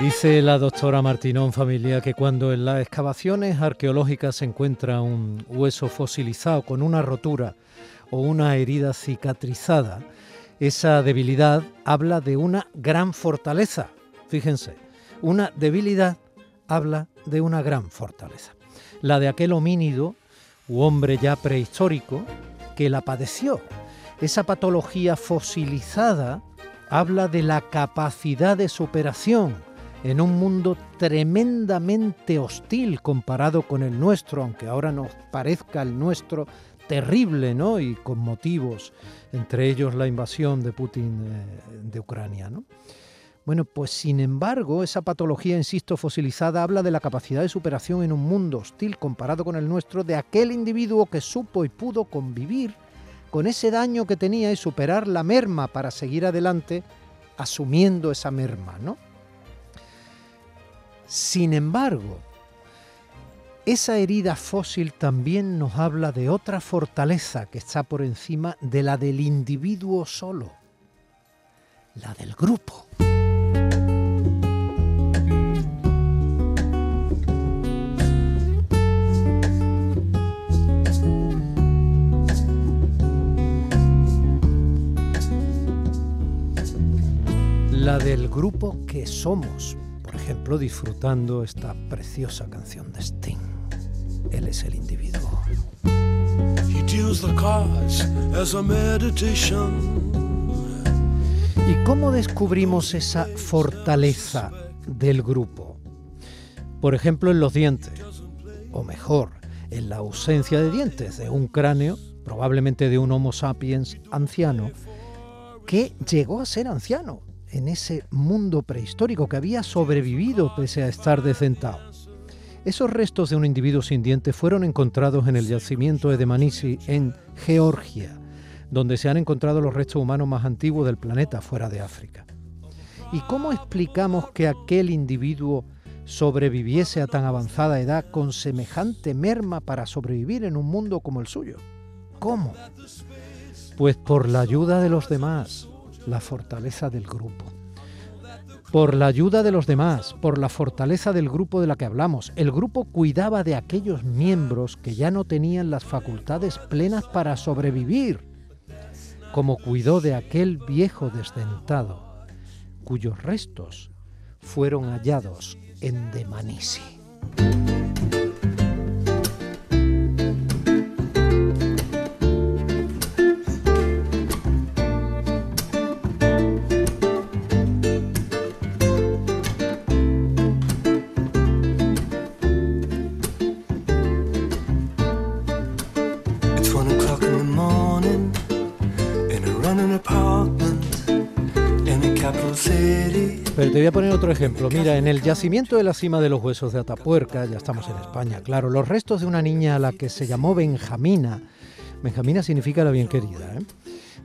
Dice la doctora Martinón Familia que cuando en las excavaciones arqueológicas se encuentra un hueso fosilizado con una rotura o una herida cicatrizada, esa debilidad habla de una gran fortaleza. Fíjense, una debilidad habla de una gran fortaleza. La de aquel homínido u hombre ya prehistórico que la padeció. Esa patología fosilizada habla de la capacidad de superación en un mundo tremendamente hostil comparado con el nuestro, aunque ahora nos parezca el nuestro terrible, ¿no? Y con motivos, entre ellos la invasión de Putin eh, de Ucrania, ¿no? Bueno, pues sin embargo, esa patología, insisto, fosilizada habla de la capacidad de superación en un mundo hostil comparado con el nuestro de aquel individuo que supo y pudo convivir con ese daño que tenía y superar la merma para seguir adelante asumiendo esa merma, ¿no? Sin embargo, esa herida fósil también nos habla de otra fortaleza que está por encima de la del individuo solo, la del grupo. La del grupo que somos, ejemplo, disfrutando esta preciosa canción de Sting. Él es el individuo. ¿Y cómo descubrimos esa fortaleza del grupo? Por ejemplo, en los dientes, o mejor, en la ausencia de dientes de un cráneo, probablemente de un Homo sapiens anciano, que llegó a ser anciano en ese mundo prehistórico que había sobrevivido pese a estar decentado. Esos restos de un individuo sin dientes fueron encontrados en el yacimiento de Manisi en Georgia, donde se han encontrado los restos humanos más antiguos del planeta fuera de África. ¿Y cómo explicamos que aquel individuo sobreviviese a tan avanzada edad con semejante merma para sobrevivir en un mundo como el suyo? ¿Cómo? Pues por la ayuda de los demás, la fortaleza del grupo. Por la ayuda de los demás, por la fortaleza del grupo de la que hablamos, el grupo cuidaba de aquellos miembros que ya no tenían las facultades plenas para sobrevivir, como cuidó de aquel viejo desdentado, cuyos restos fueron hallados en Demanisi. Pero te voy a poner otro ejemplo. Mira, en el yacimiento de la cima de los huesos de Atapuerca, ya estamos en España, claro, los restos de una niña a la que se llamó Benjamina, Benjamina significa la bien querida, ¿eh?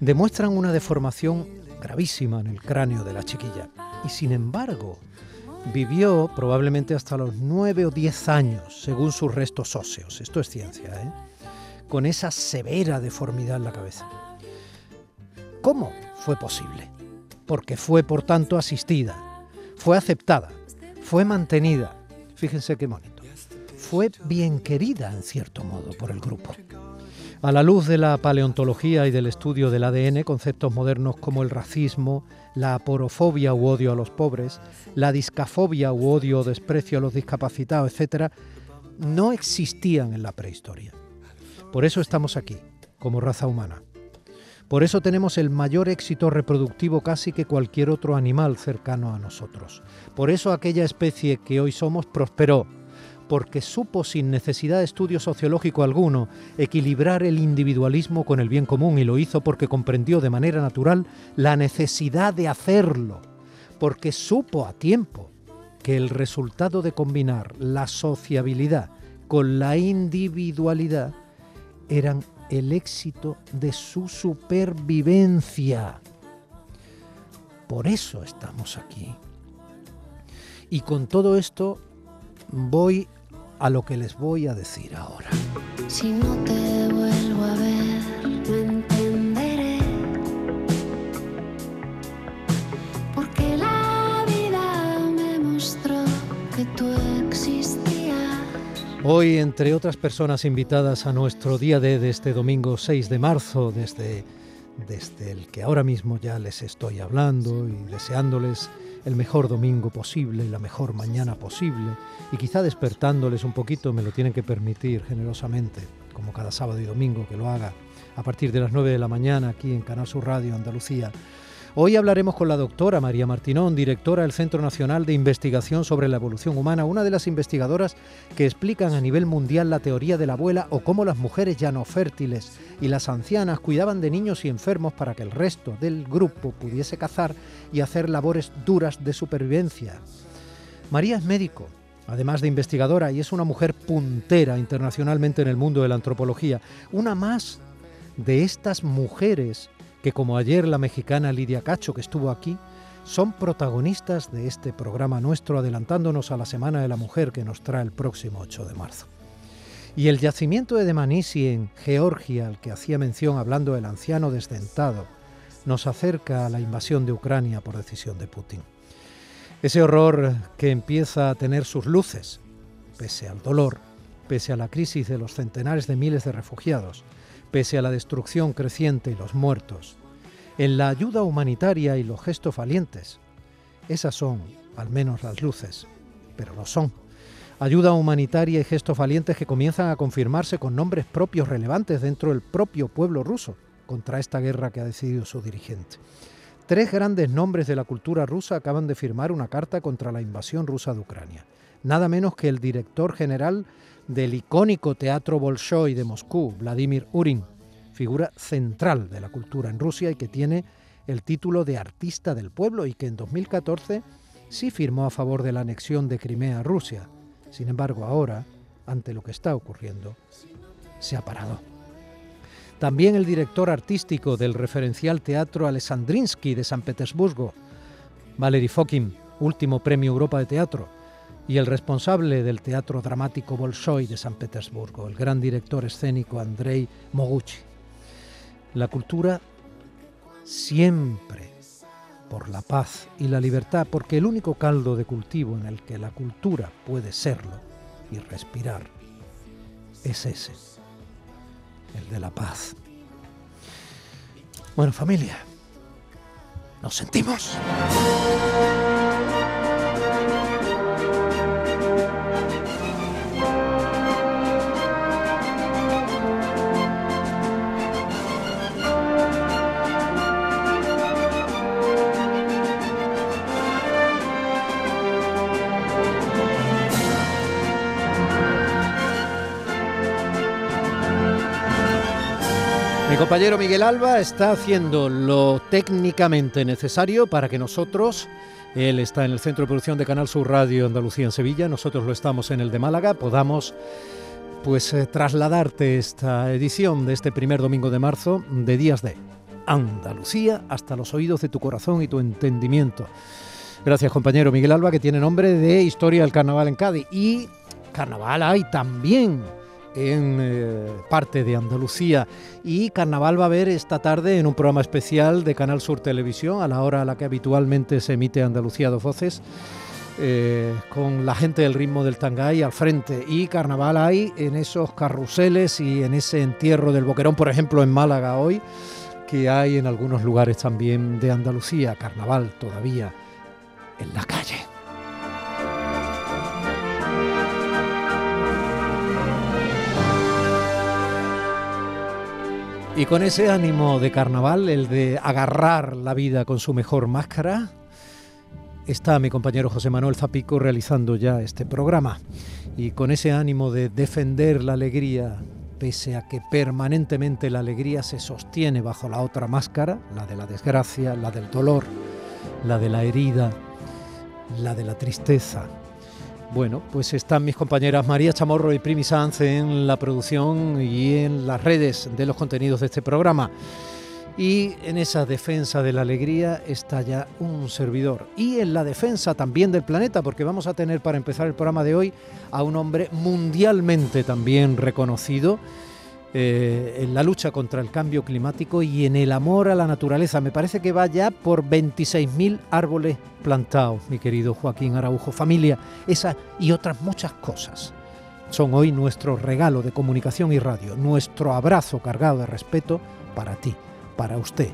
demuestran una deformación gravísima en el cráneo de la chiquilla. Y sin embargo, vivió probablemente hasta los nueve o diez años, según sus restos óseos. Esto es ciencia, ¿eh? con esa severa deformidad en la cabeza. ¿Cómo fue posible? Porque fue por tanto asistida, fue aceptada, fue mantenida. Fíjense qué bonito. Fue bien querida en cierto modo por el grupo. A la luz de la paleontología y del estudio del ADN, conceptos modernos como el racismo, la aporofobia u odio a los pobres, la discafobia u odio o desprecio a los discapacitados, etc., no existían en la prehistoria. Por eso estamos aquí, como raza humana. Por eso tenemos el mayor éxito reproductivo casi que cualquier otro animal cercano a nosotros. Por eso aquella especie que hoy somos prosperó, porque supo sin necesidad de estudio sociológico alguno equilibrar el individualismo con el bien común y lo hizo porque comprendió de manera natural la necesidad de hacerlo, porque supo a tiempo que el resultado de combinar la sociabilidad con la individualidad eran el éxito de su supervivencia. Por eso estamos aquí. Y con todo esto voy a lo que les voy a decir ahora. Hoy, entre otras personas invitadas a nuestro día de, este domingo 6 de marzo, desde, desde el que ahora mismo ya les estoy hablando y deseándoles el mejor domingo posible la mejor mañana posible, y quizá despertándoles un poquito, me lo tienen que permitir generosamente, como cada sábado y domingo que lo haga, a partir de las 9 de la mañana aquí en Canal Sur Radio Andalucía Hoy hablaremos con la doctora María Martinón, directora del Centro Nacional de Investigación sobre la Evolución Humana, una de las investigadoras que explican a nivel mundial la teoría de la abuela o cómo las mujeres ya no fértiles y las ancianas cuidaban de niños y enfermos para que el resto del grupo pudiese cazar y hacer labores duras de supervivencia. María es médico, además de investigadora, y es una mujer puntera internacionalmente en el mundo de la antropología, una más de estas mujeres que como ayer la mexicana Lidia Cacho, que estuvo aquí, son protagonistas de este programa nuestro, adelantándonos a la Semana de la Mujer que nos trae el próximo 8 de marzo. Y el yacimiento de Demanisi en Georgia, al que hacía mención hablando el anciano desdentado, nos acerca a la invasión de Ucrania por decisión de Putin. Ese horror que empieza a tener sus luces, pese al dolor, pese a la crisis de los centenares de miles de refugiados, pese a la destrucción creciente y los muertos, en la ayuda humanitaria y los gestos valientes. Esas son, al menos, las luces, pero lo son. Ayuda humanitaria y gestos valientes que comienzan a confirmarse con nombres propios relevantes dentro del propio pueblo ruso contra esta guerra que ha decidido su dirigente. Tres grandes nombres de la cultura rusa acaban de firmar una carta contra la invasión rusa de Ucrania. Nada menos que el director general del icónico Teatro Bolshoi de Moscú, Vladimir Urin, figura central de la cultura en Rusia y que tiene el título de artista del pueblo y que en 2014 sí firmó a favor de la anexión de Crimea a Rusia. Sin embargo, ahora, ante lo que está ocurriendo, se ha parado. También el director artístico del referencial Teatro Alessandrinsky de San Petersburgo, Valery Fokin, último premio Europa de Teatro, y el responsable del Teatro Dramático Bolshoi de San Petersburgo, el gran director escénico Andrei Moguchi. La cultura siempre por la paz y la libertad, porque el único caldo de cultivo en el que la cultura puede serlo y respirar es ese, el de la paz. Bueno, familia, nos sentimos. Compañero Miguel Alba está haciendo lo técnicamente necesario para que nosotros, él está en el Centro de Producción de Canal Sur Radio Andalucía en Sevilla, nosotros lo estamos en el de Málaga, podamos pues eh, trasladarte esta edición de este primer domingo de marzo de Días de Andalucía hasta los oídos de tu corazón y tu entendimiento. Gracias compañero Miguel Alba que tiene nombre de Historia del Carnaval en Cádiz y Carnaval hay también en eh, parte de Andalucía. Y Carnaval va a haber esta tarde en un programa especial de Canal Sur Televisión, a la hora a la que habitualmente se emite Andalucía dos voces. Eh, con la gente del ritmo del Tangay al frente y carnaval hay en esos carruseles y en ese entierro del Boquerón, por ejemplo en Málaga hoy, que hay en algunos lugares también de Andalucía, carnaval todavía en la calle. Y con ese ánimo de carnaval, el de agarrar la vida con su mejor máscara, está mi compañero José Manuel Zapico realizando ya este programa. Y con ese ánimo de defender la alegría, pese a que permanentemente la alegría se sostiene bajo la otra máscara, la de la desgracia, la del dolor, la de la herida, la de la tristeza, bueno, pues están mis compañeras María Chamorro y Primi Sanz en la producción y en las redes de los contenidos de este programa. Y en esa defensa de la alegría está ya un servidor. Y en la defensa también del planeta, porque vamos a tener para empezar el programa de hoy a un hombre mundialmente también reconocido eh, en la lucha contra el cambio climático y en el amor a la naturaleza. Me parece que va ya por 26.000 árboles plantados, mi querido Joaquín Araujo. Familia, esa y otras muchas cosas son hoy nuestro regalo de comunicación y radio, nuestro abrazo cargado de respeto para ti, para usted.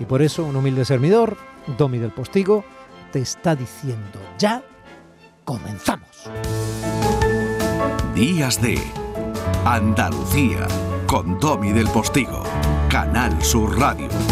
Y por eso un humilde servidor, Domi del Postigo, te está diciendo ya, comenzamos. Días de Andalucía con Domi del Postigo, Canal Sur Radio.